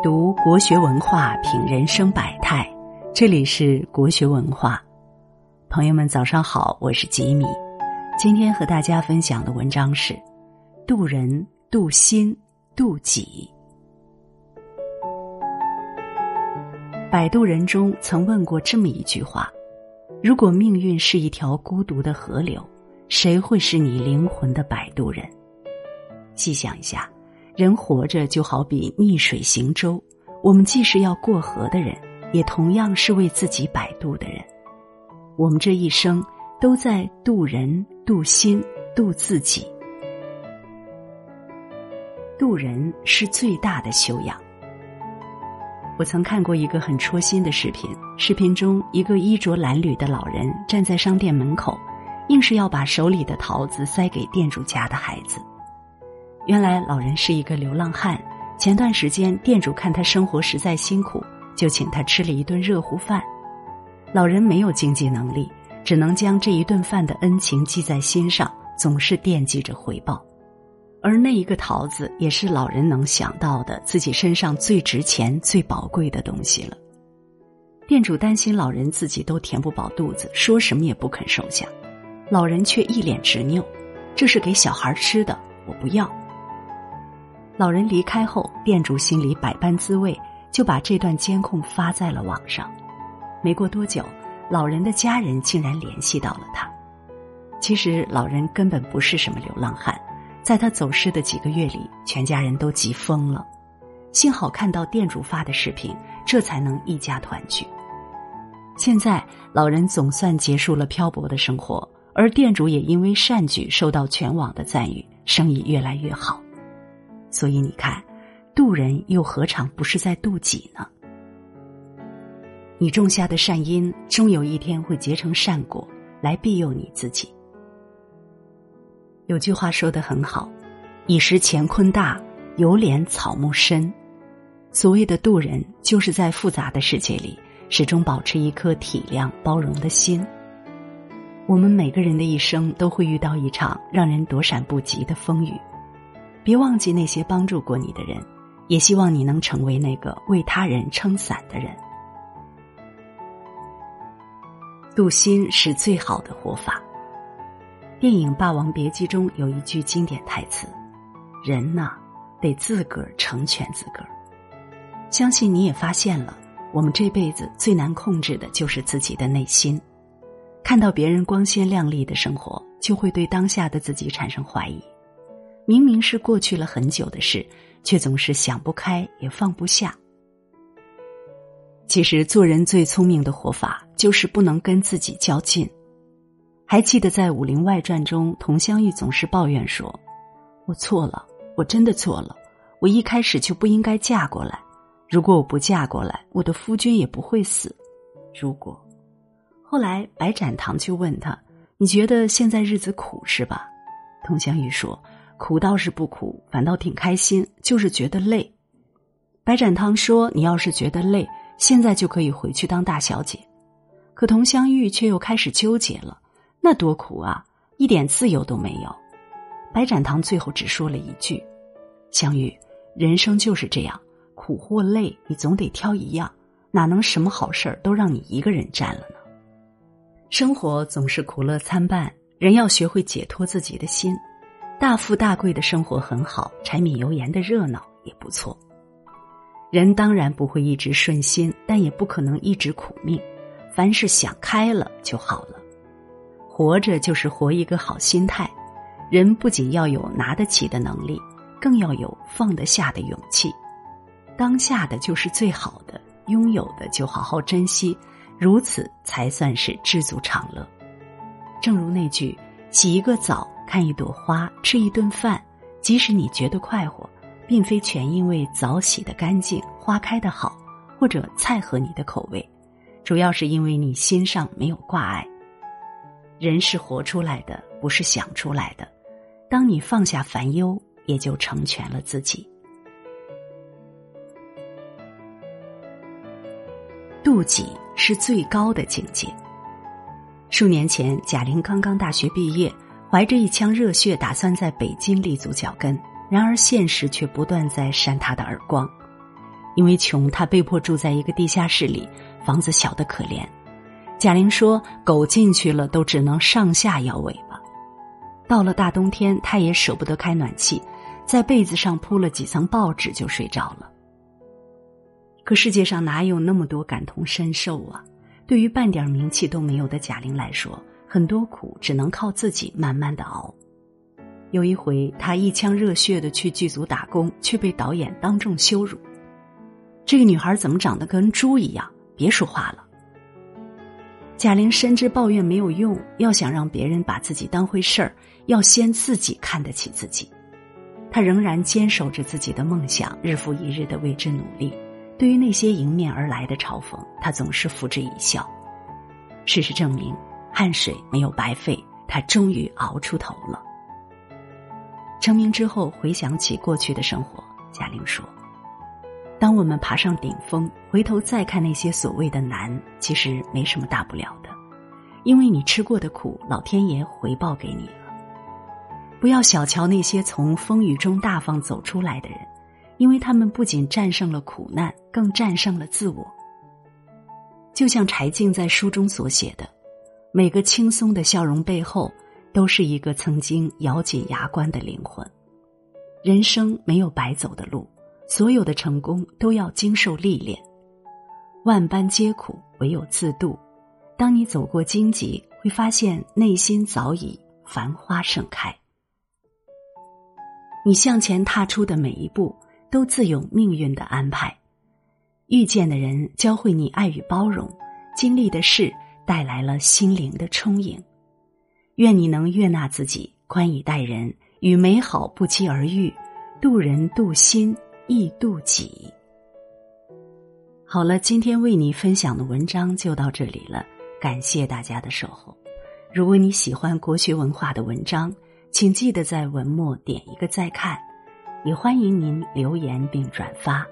读国学文化，品人生百态。这里是国学文化，朋友们早上好，我是吉米。今天和大家分享的文章是《渡人、渡心、渡己》。摆渡人中曾问过这么一句话：如果命运是一条孤独的河流，谁会是你灵魂的摆渡人？细想一下。人活着就好比逆水行舟，我们既是要过河的人，也同样是为自己摆渡的人。我们这一生都在渡人、渡心、渡自己。渡人是最大的修养。我曾看过一个很戳心的视频，视频中一个衣着褴褛的老人站在商店门口，硬是要把手里的桃子塞给店主家的孩子。原来老人是一个流浪汉，前段时间店主看他生活实在辛苦，就请他吃了一顿热乎饭。老人没有经济能力，只能将这一顿饭的恩情记在心上，总是惦记着回报。而那一个桃子，也是老人能想到的自己身上最值钱、最宝贵的东西了。店主担心老人自己都填不饱肚子，说什么也不肯收下，老人却一脸执拗：“这是给小孩吃的，我不要。”老人离开后，店主心里百般滋味，就把这段监控发在了网上。没过多久，老人的家人竟然联系到了他。其实老人根本不是什么流浪汉，在他走失的几个月里，全家人都急疯了。幸好看到店主发的视频，这才能一家团聚。现在老人总算结束了漂泊的生活，而店主也因为善举受到全网的赞誉，生意越来越好。所以你看，渡人又何尝不是在渡己呢？你种下的善因，终有一天会结成善果，来庇佑你自己。有句话说的很好：“以识乾坤大，犹怜草木深。”所谓的渡人，就是在复杂的世界里，始终保持一颗体谅包容的心。我们每个人的一生，都会遇到一场让人躲闪不及的风雨。别忘记那些帮助过你的人，也希望你能成为那个为他人撑伞的人。渡心是最好的活法。电影《霸王别姬》中有一句经典台词：“人呐，得自个儿成全自个儿。”相信你也发现了，我们这辈子最难控制的就是自己的内心。看到别人光鲜亮丽的生活，就会对当下的自己产生怀疑。明明是过去了很久的事，却总是想不开也放不下。其实做人最聪明的活法，就是不能跟自己较劲。还记得在《武林外传》中，佟湘玉总是抱怨说：“我错了，我真的错了，我一开始就不应该嫁过来。如果我不嫁过来，我的夫君也不会死。如果……”后来白展堂就问他：“你觉得现在日子苦是吧？”佟湘玉说。苦倒是不苦，反倒挺开心，就是觉得累。白展堂说：“你要是觉得累，现在就可以回去当大小姐。”可佟湘玉却又开始纠结了：“那多苦啊，一点自由都没有。”白展堂最后只说了一句：“湘玉，人生就是这样，苦或累，你总得挑一样，哪能什么好事儿都让你一个人占了呢？生活总是苦乐参半，人要学会解脱自己的心。”大富大贵的生活很好，柴米油盐的热闹也不错。人当然不会一直顺心，但也不可能一直苦命。凡事想开了就好了。活着就是活一个好心态。人不仅要有拿得起的能力，更要有放得下的勇气。当下的就是最好的，拥有的就好好珍惜，如此才算是知足常乐。正如那句：“洗一个澡。”看一朵花，吃一顿饭，即使你觉得快活，并非全因为澡洗的干净，花开的好，或者菜合你的口味，主要是因为你心上没有挂碍。人是活出来的，不是想出来的。当你放下烦忧，也就成全了自己。妒忌是最高的境界。数年前，贾玲刚刚大学毕业。怀着一腔热血，打算在北京立足脚跟，然而现实却不断在扇他的耳光。因为穷，他被迫住在一个地下室里，房子小的可怜。贾玲说：“狗进去了都只能上下摇尾巴。”到了大冬天，他也舍不得开暖气，在被子上铺了几层报纸就睡着了。可世界上哪有那么多感同身受啊？对于半点名气都没有的贾玲来说，很多苦只能靠自己慢慢的熬。有一回，她一腔热血的去剧组打工，却被导演当众羞辱：“这个女孩怎么长得跟猪一样？别说话了。”贾玲深知抱怨没有用，要想让别人把自己当回事儿，要先自己看得起自己。她仍然坚守着自己的梦想，日复一日的为之努力。对于那些迎面而来的嘲讽，她总是付之一笑。事实证明，汗水没有白费，他终于熬出头了。成名之后，回想起过去的生活，贾玲说。当我们爬上顶峰，回头再看那些所谓的难，其实没什么大不了的，因为你吃过的苦，老天爷回报给你了。不要小瞧那些从风雨中大方走出来的人，因为他们不仅战胜了苦难，更战胜了自我。就像柴静在书中所写的，每个轻松的笑容背后，都是一个曾经咬紧牙关的灵魂。人生没有白走的路。所有的成功都要经受历练，万般皆苦，唯有自渡。当你走过荆棘，会发现内心早已繁花盛开。你向前踏出的每一步，都自有命运的安排。遇见的人教会你爱与包容，经历的事带来了心灵的充盈。愿你能悦纳自己，宽以待人，与美好不期而遇，渡人渡心。亦渡己。好了，今天为你分享的文章就到这里了，感谢大家的守候。如果你喜欢国学文化的文章，请记得在文末点一个再看，也欢迎您留言并转发。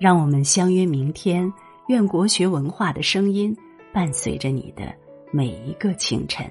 让我们相约明天，愿国学文化的声音伴随着你的每一个清晨。